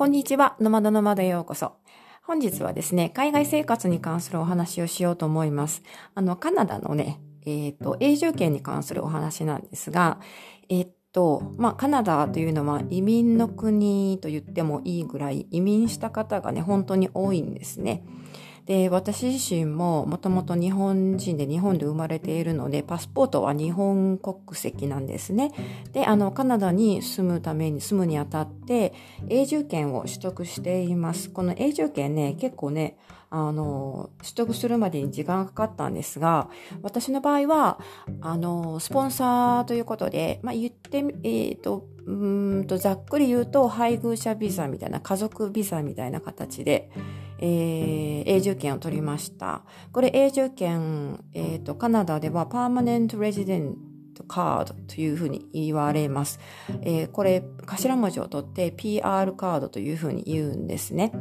こんにちは、ノマドノマドようこそ。本日はですね、海外生活に関するお話をしようと思います。あの、カナダのね、えっ、ー、と、永住権に関するお話なんですが、えっ、ー、と、まあ、カナダというのは移民の国と言ってもいいぐらい移民した方がね、本当に多いんですね。で、私自身ももともと日本人で日本で生まれているので、パスポートは日本国籍なんですね。で、あの、カナダに住むために、住むにあたって、永住権を取得しています。この永住権ね、結構ね、あの、取得するまでに時間がかかったんですが、私の場合は、あの、スポンサーということで、まあ、言って、えっ、ー、と、うんと、ざっくり言うと、配偶者ビザみたいな、家族ビザみたいな形で、えー、永住権を取りました。これ永住権、えっ、ー、と、カナダではパーマネントレジデントカードというふうに言われます。えー、これ、頭文字を取って PR カードというふうに言うんですね。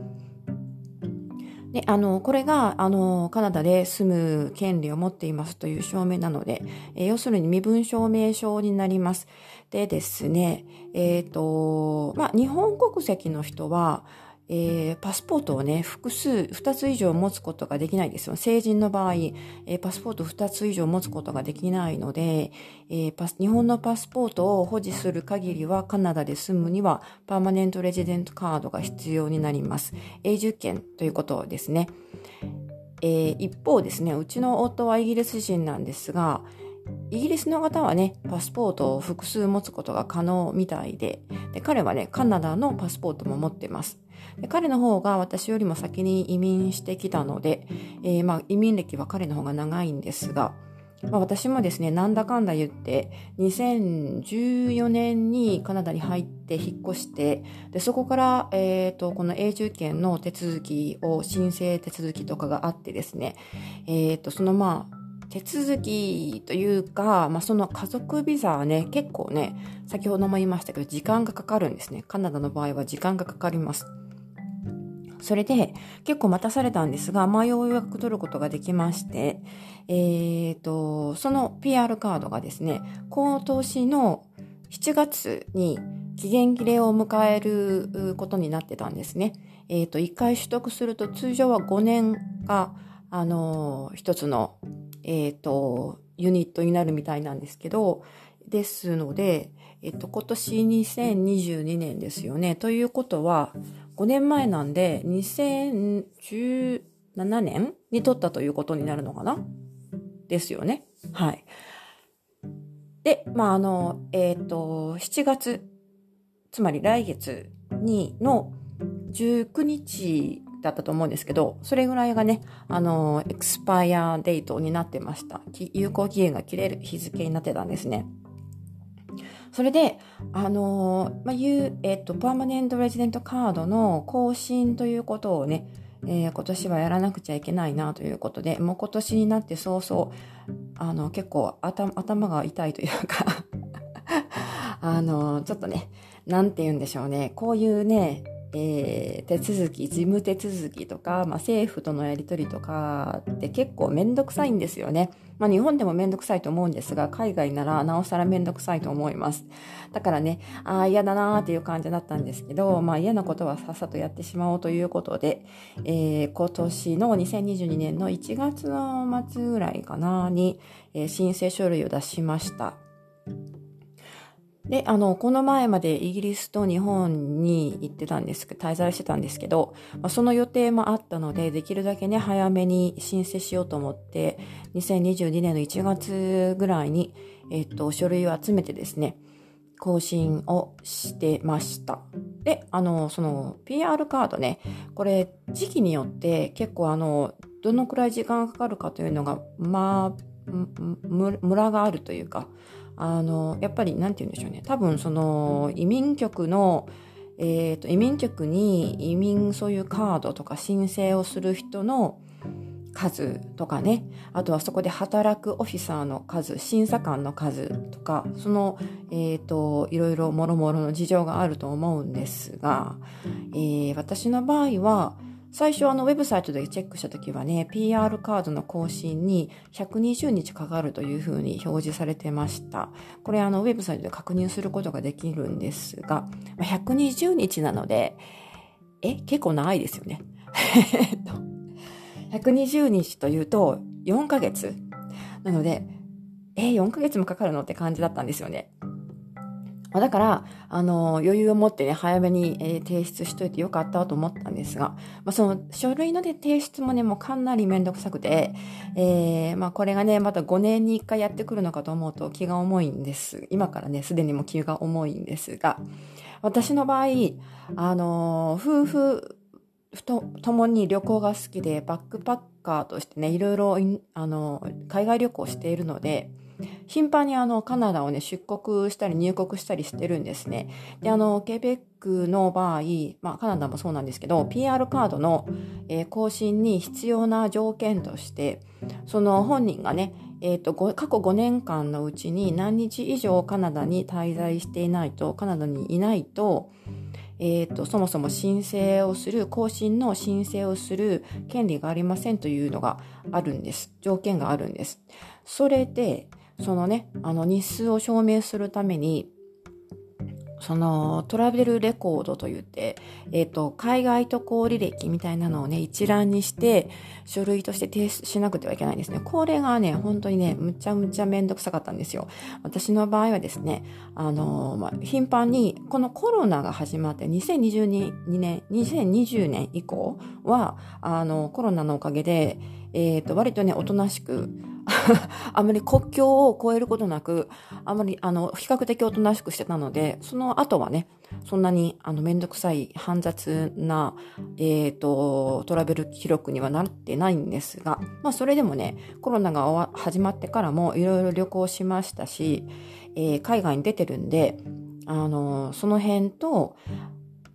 で、あの、これが、あの、カナダで住む権利を持っていますという証明なので、えー、要するに身分証明書になります。でですね、えっ、ー、と、まあ、日本国籍の人は、えー、パスポートをね、複数、二つ以上持つことができないですよ。成人の場合、えー、パスポート二つ以上持つことができないので、えー、日本のパスポートを保持する限りは、カナダで住むには、パーマネントレジデントカードが必要になります。永住権ということですね。えー、一方ですね、うちの夫はイギリス人なんですが、イギリスの方はね、パスポートを複数持つことが可能みたいで、で彼はね、カナダのパスポートも持ってます。彼の方が私よりも先に移民してきたので、えー、まあ移民歴は彼の方が長いんですが、まあ、私もですね、なんだかんだ言って、2014年にカナダに入って引っ越して、で、そこから、え、ー、と、この永住権の手続きを、申請手続きとかがあってですね、え、ー、と、そのまあ、手続きというか、まあ、その家族ビザはね、結構ね、先ほども言いましたけど、時間がかかるんですね。カナダの場合は時間がかかります。それで結構待たされたんですが、まあ、ようやく取ることができまして、え、ー、と、その PR カードがですね、今年の7月に期限切れを迎えることになってたんですね。え、ー、と、1回取得すると通常は5年が、あの、一つの、えっ、ー、と、ユニットになるみたいなんですけど、ですので、えっと、今年2022年ですよね。ということは、5年前なんで、2017年に撮ったということになるのかな？ですよね。はい。で、まあ、あの、えっ、ー、と、7月、つまり来月にの19日だったと思うんですけど、それぐらいがね、あの、エクスパイアデートになってました。有効期限が切れる日付になってたんですね。それで、あのまあ、いう、えっと、パーマネントレジデントカードの更新ということをね、えー、今年はやらなくちゃいけないなということで、もう今年になって早々、あの、結構頭が痛いというか あの、ちょっとね、なんて言うんでしょうね、こういうね、えー、手続き、事務手続きとか、まあ、政府とのやり取りとかって結構めんどくさいんですよね。まあ、日本でもめんどくさいと思うんですが、海外ならなおさらめんどくさいと思います。だからね、ああ、嫌だなーっていう感じだったんですけど、まあ、嫌なことはさっさとやってしまおうということで、えー、今年の2022年の1月の末ぐらいかなに、えー、申請書類を出しました。で、あの、この前までイギリスと日本に行ってたんですけど、滞在してたんですけど、まあ、その予定もあったので、できるだけね、早めに申請しようと思って、2022年の1月ぐらいに、えっと、書類を集めてですね、更新をしてました。で、あの、その PR カードね、これ時期によって結構あの、どのくらい時間がかかるかというのが、まあ、ムラがあるというか、あの、やっぱり、なんて言うんでしょうね。多分、その、移民局の、え、ー、と、移民局に移民そういうカードとか申請をする人の数とかね、あとはそこで働くオフィサーの数、審査官の数とか、その、えっ、ー、と、いろいろもろもろの事情があると思うんですが、えー、私の場合は、最初あのウェブサイトでチェックした時はね、PR カードの更新に120日かかるというふうに表示されてました。これあのウェブサイトで確認することができるんですが、120日なので、え、結構長いですよね。120日というと4ヶ月。なので、え、4ヶ月もかかるのって感じだったんですよね。だから、あの、余裕を持ってね、早めに、えー、提出しといてよかったと思ったんですが、まあ、その書類の、ね、提出もね、もうかなりめんどくさくて、えー、まあ、これがね、また5年に1回やってくるのかと思うと気が重いんです。今からね、すでにもう気が重いんですが、私の場合、あの、夫婦と、共に旅行が好きで、バックパッカーとしてね、いろいろ、あの、海外旅行しているので、頻繁にあのカナダをね出国したり入国したりしてるんですね。であのケベックの場合、まあ、カナダもそうなんですけど PR カードの、えー、更新に必要な条件としてその本人がねえーと、過去5年間のうちに何日以上カナダに滞在していないとカナダにいないと,、えーとそもそも申請をする更新の申請をする権利がありませんというのがあるんです。条件があるんです。それでそのね、あの日数を証明するために、そのトラベルレコードといって、えっ、ー、と、海外渡航履歴みたいなのをね、一覧にして書類として提出しなくてはいけないんですね。これがね、本当にね、むちゃむちゃめんどくさかったんですよ。私の場合はですね、あの、まあ、頻繁に、このコロナが始まって2022年、2020年以降は、あの、コロナのおかげで、えっ、と、割とね、おとなしく、あまり国境を越えることなく、あまり、あの、比較的おとなしくしてたので、その後はね、そんなに、あの、めんどくさい、煩雑な、えっ、ー、と、トラベル記録にはなってないんですが、まあ、それでもね、コロナが始まってからも、いろいろ旅行しましたし、えー、海外に出てるんで、あの、その辺と、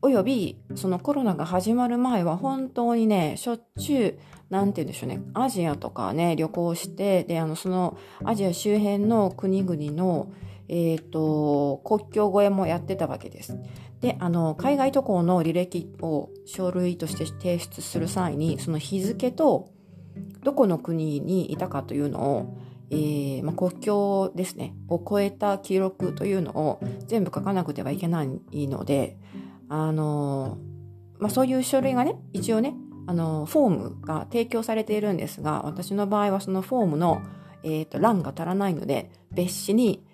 および、そのコロナが始まる前は本当にね、しょっちゅう、なんて言うんでしょうね、アジアとかね、旅行して、で、あの、その、アジア周辺の国々の、え、ー、と、国境越えもやってたわけです。で、あの、海外渡航の履歴を書類として提出する際に、その日付と、どこの国にいたかというのを、えーまあ、国境ですね、を超えた記録というのを全部書かなくてはいけないので、あの、まあ、そういう書類がね、一応ね、あの、フォームが提供されているんですが、私の場合はそのフォームの、えっ、ー、と、欄が足らないので、別紙に、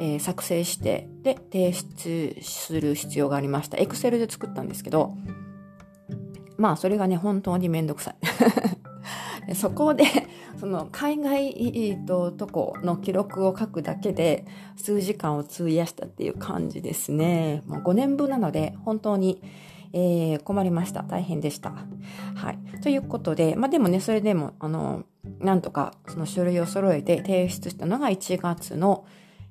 えー、作成して、で、提出する必要がありました。エクセルで作ったんですけど、まあ、それがね、本当にめんどくさい。そこで、その海外ととこの記録を書くだけで数時間を費やしたっていう感じですね。もう5年分なので本当に、えー、困りました。大変でした。はい。ということで、まあでもね、それでも、あの、なんとかその書類を揃えて提出したのが1月の、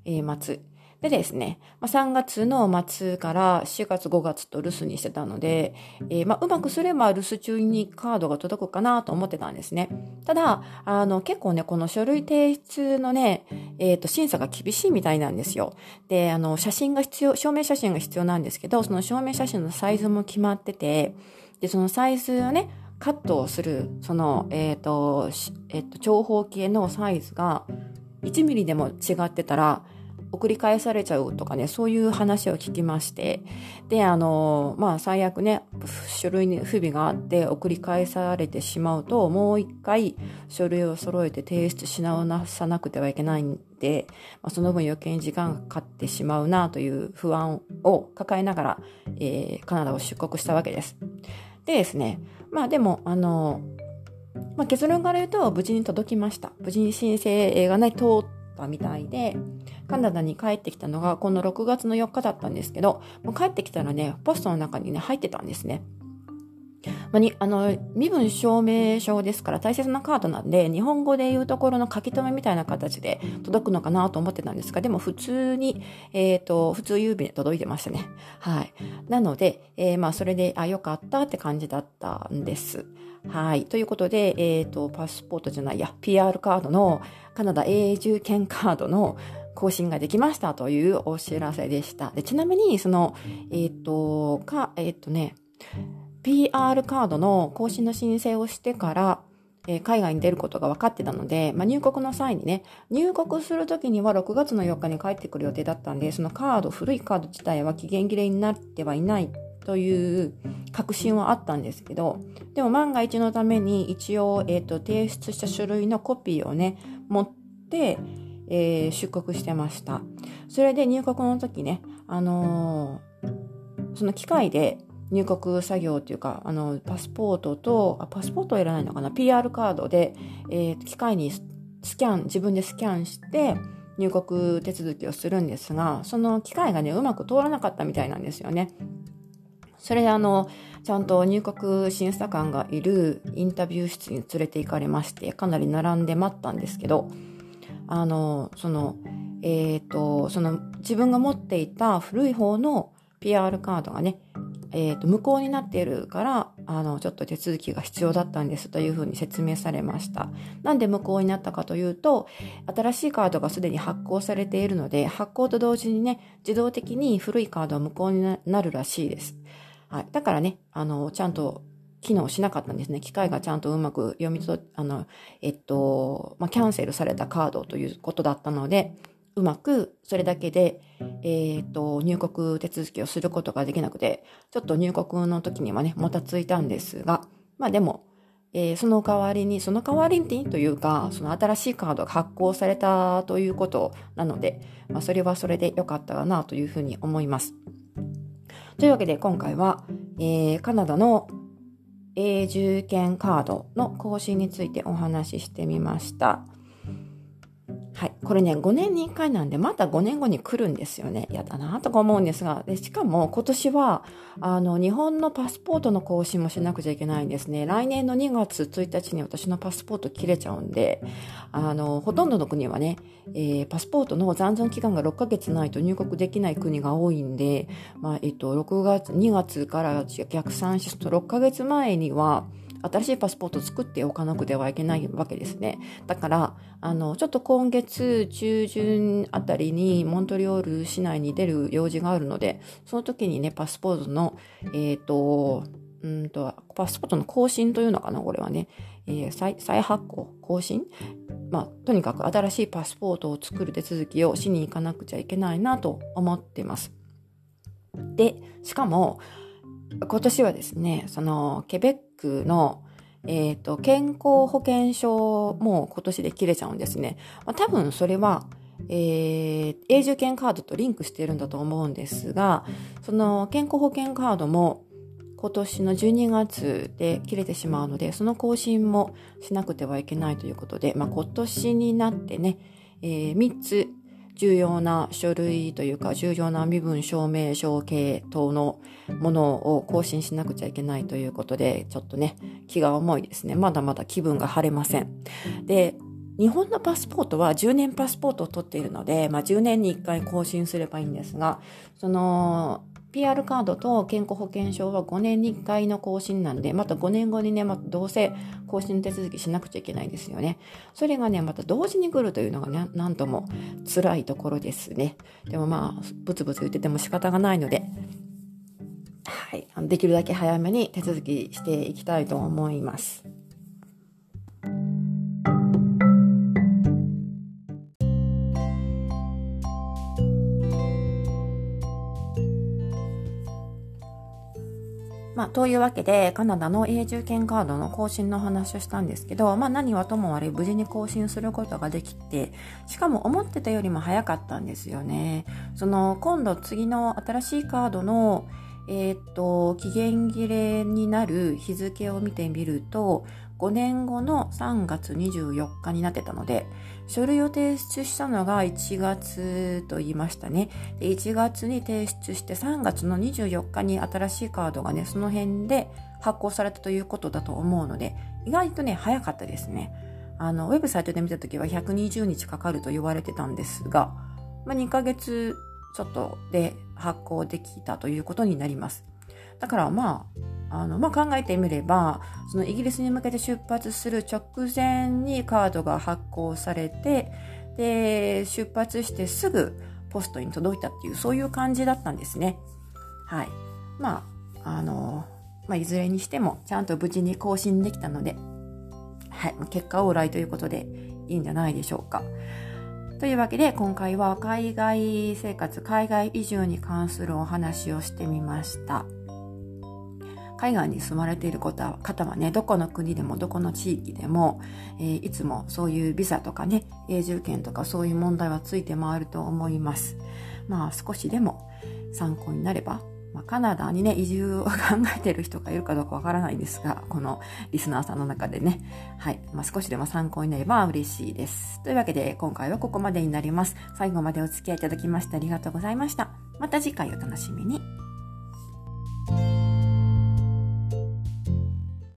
えー、末。でですね、まあ、3月の末から4月5月と留守にしてたので、えー、まあ、うまくすれば留守中にカードが届くかなと思ってたんですね。ただ、あの、結構ね、この書類提出のね、えっ、ー、と、審査が厳しいみたいなんですよ。で、あの、写真が必要、証明写真が必要なんですけど、その証明写真のサイズも決まってて、で、そのサイズをね、カットをする、その、えっ、ー、と、えっ、と、長方形のサイズが1ミリでも違ってたら、送り返されちゃうとかね、そういう話を聞きまして、で、あの、まあ、最悪ね、書類に不備があって送り返されてしまうと、もう一回書類を揃えて提出し直さなくてはいけないんで、まあ、その分余計に時間がかかってしまうなという不安を抱えながら、えー、カナダを出国したわけです。でですね、まあでも、あの、まあ、結論から言うと無事に届きました。無事に申請がね、通ったみたいで、カナダに帰ってきたのがこの6月の4日だったんですけど、もう帰ってきたらね、ポストの中にね、入ってたんですね。まあ、にあの身分証明書ですから大切なカードなんで日本語で言うところの書き留めみたいな形で届くのかなと思ってたんですがでも普通に、えっ、ー、と普通郵便で届いてましたねはいなので、えー、まあそれであよかったって感じだったんですはい。ということで、えっ、ー、と、パスポートじゃないや、PR カードのカナダ永住権カードの更新ができましたというお知らせでした。でちなみに、その、えっ、ー、と、か、えっ、ー、とね、PR カードの更新の申請をしてから、えー、海外に出ることが分かってたので、まあ、入国の際にね、入国するときには6月の4日に帰ってくる予定だったんで、そのカード、古いカード自体は期限切れになってはいないという確信はあったんですけど、でも万が一のために一応、えっ、ー、と、提出した書類のコピーをね、持って、えー、出国してました。それで入国の時ね、あのー、その機械で入国作業っていうか、あの、パスポートと、あパスポートはいらないのかな ?PR カードで、えー、機械にスキャン、自分でスキャンして、入国手続きをするんですが、その機械がね、うまく通らなかったみたいなんですよね。それであの、ちゃんと入国審査官がいるインタビュー室に連れて行かれまして、かなり並んで待ったんですけど、あの、その、えっ、ー、と、その自分が持っていた古い方の PR カードがね、えっ、ー、と、無効になっているから、あの、ちょっと手続きが必要だったんですというふうに説明されました。なんで無効になったかというと、新しいカードがすでに発行されているので、発行と同時にね、自動的に古いカードは無効になるらしいです。はい。だからね、あの、ちゃんと機能しなかったんですね。機械がちゃんとうまく読み取あの、えっと、まあ、キャンセルされたカードということだったので、うまくそれだけで、えっ、ー、と、入国手続きをすることができなくて、ちょっと入国の時にはね、もたついたんですが、まあでも、えー、その代わりに、その代わりにというか、その新しいカードが発行されたということなので、まあそれはそれで良かったかなというふうに思います。というわけで今回は、えー、カナダの永住権カードの更新についてお話ししてみました。はい。これね、5年に1回なんで、また5年後に来るんですよね。やだなとか思うんですが。で、しかも今年は、あの、日本のパスポートの更新もしなくちゃいけないんですね。来年の2月1日に私のパスポート切れちゃうんで、あの、ほとんどの国はね、えー、パスポートの残存期間が6ヶ月ないと入国できない国が多いんで、まあ、えっと、6月、2月から逆算しすと6ヶ月前には、新しいパスポートを作っておかなくてはいけないわけですね。だから、あの、ちょっと今月中旬あたりにモントリオール市内に出る用事があるので、その時にね、パスポートの、えっ、ー、と、うんと、パスポートの更新というのかな、これはね。えー、再再発行更新？まあ、とにかく新しいパスポートを作る手続きをしに行かなくちゃいけないなと思っています。で、しかも、今年はですね、その、ケベックの、えっ、ー、と、健康保険証も今年で切れちゃうんですね。まあ、多分それは、えー、永住権カードとリンクしてるんだと思うんですが、その健康保険カードも今年の12月で切れてしまうので、その更新もしなくてはいけないということで、まあ、今年になってね、えー、3つ重要な書類というか重要な身分証明書系等のものを更新しなくちゃいけないということで、ちょっとね、気が重いですね。まだまだ気分が晴れません。で、日本のパスポートは10年パスポートを取っているので、まあ10年に1回更新すればいいんですが、その、PR カードと健康保険証は5年に1回の更新なんで、また5年後にね、またどうせ更新手続きしなくちゃいけないですよね。それがね、また同時に来るというのがね、なんとも辛いところですね。でもまあ、ブツブツ言ってても仕方がないので、はい、できるだけ早めに手続きしていきたいと思います。まあ、というわけで、カナダの永住権カードの更新の話をしたんですけど、まあ、何はともあれ無事に更新することができて、しかも思ってたよりも早かったんですよね。その、今度次の新しいカードの、えー、っと、期限切れになる日付を見てみると、5年後の3月24日になってたので、書類を提出したのが1月と言いましたね。で1月に提出して3月の24日に新しいカードがね、その辺で発行されたということだと思うので、意外とね、早かったですね。あの、ウェブサイトで見たときは120日かかると言われてたんですが、まあ、2ヶ月ちょっとで発行できたということになります。だからまあ、あの、まあ、考えてみれば、そのイギリスに向けて出発する直前にカードが発行されて、で、出発してすぐポストに届いたっていう、そういう感じだったんですね。はい。まあ、あの、まあ、いずれにしても、ちゃんと無事に更新できたので、はい。結果オーライということでいいんじゃないでしょうか。というわけで今回は海外生活、海外移住に関するお話をしてみました。海外に住まれている方はね、どこの国でもどこの地域でも、えー、いつもそういうビザとかね、永住権とかそういう問題はついて回ると思います。まあ少しでも参考になればまあ、カナダにね、移住を考えている人がいるかどうかわからないんですが、このリスナーさんの中でね、はい、まあ、少しでも参考になれば嬉しいです。というわけで、今回はここまでになります。最後までお付き合いいただきましてありがとうございました。また次回お楽しみに。